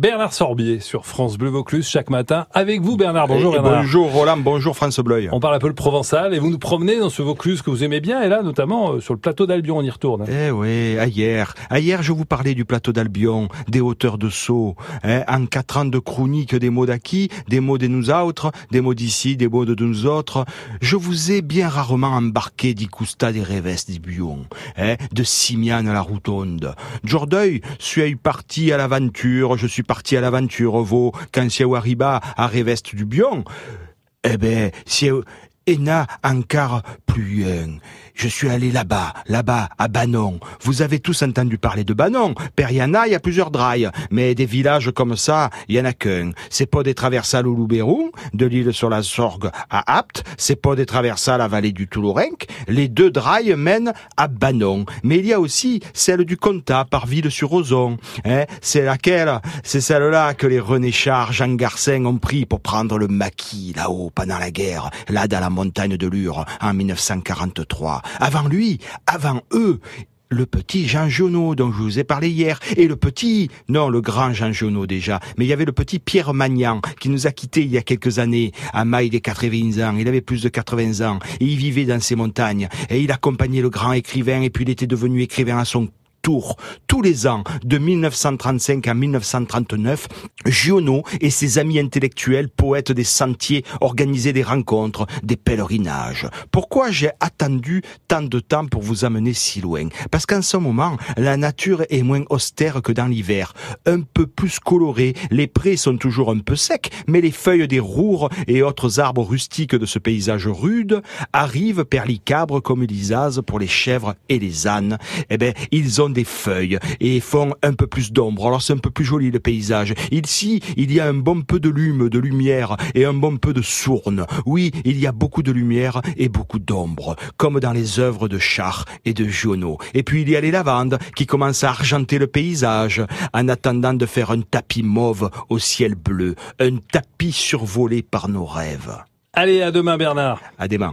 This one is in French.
Bernard Sorbier sur France Bleu Vaucluse chaque matin avec vous Bernard. Bonjour Et Bernard. Bonjour Roland, bonjour France Bleuil. On parle un peu le provençal et vous nous promenez dans ce Vaucluse que vous aimez bien et là notamment euh, sur le plateau d'Albion on y retourne. Eh oui, hier, hier je vous parlais du plateau d'Albion, des hauteurs de Sceaux, hein, en quatre ans de chronique des mots d'acquis, des mots de nous autres, des mots d'ici, des mots de nous autres, je vous ai bien rarement embarqué d'Icousta des Reves d'Ibuon, hein, de Simiane à la Routonde. D'aujourd'hui, suis parti à l'aventure, je suis parti à l'aventure, vous, quand arriba à Revest du Bion, eh ben, si Ena encore plus. Je suis allé là-bas, là-bas, à Banon. Vous avez tous entendu parler de Banon. Periana, il y a plusieurs drailles. Mais des villages comme ça, il y en a qu'un. C'est pas des traversales au Loubérou, de l'île sur la Sorgue à Apt. C'est pas des traversales à la vallée du Toulourenc. Les deux drailles mènent à Banon. Mais il y a aussi celle du Comtat, par Ville-sur-Ozon. Hein c'est laquelle? C'est celle-là que les René Char, Jean Garcin ont pris pour prendre le maquis, là-haut, pendant la guerre, là dans la montagne de Lure, en 1943. Avant lui, avant eux, le petit Jean Giono dont je vous ai parlé hier, et le petit, non, le grand Jean Giono déjà, mais il y avait le petit Pierre Magnan qui nous a quittés il y a quelques années, à maille des 80 ans, il avait plus de 80 ans, et il vivait dans ces montagnes, et il accompagnait le grand écrivain, et puis il était devenu écrivain à son Tous les ans, de 1935 à 1939, Giono et ses amis intellectuels, poètes des sentiers, organisaient des rencontres, des pèlerinages. Pourquoi j'ai attendu tant de temps pour vous amener si loin? Parce qu'en ce moment, la nature est moins austère que dans l'hiver, un peu plus colorée, les prés sont toujours un peu secs, mais les feuilles des roures et autres arbres rustiques de ce paysage rude arrivent perlicabres comme l'isaz pour les chèvres et les ânes. Eh ben, ils ont des feuilles et font un peu plus d'ombre. Alors c'est un peu plus joli le paysage. Ici, il y a un bon peu de lume, de lumière et un bon peu de sourne. Oui, il y a beaucoup de lumière et beaucoup d'ombre, comme dans les œuvres de Char et de Giono. Et puis il y a les lavandes qui commencent à argenter le paysage en attendant de faire un tapis mauve au ciel bleu, un tapis survolé par nos rêves. Allez à demain Bernard. À demain.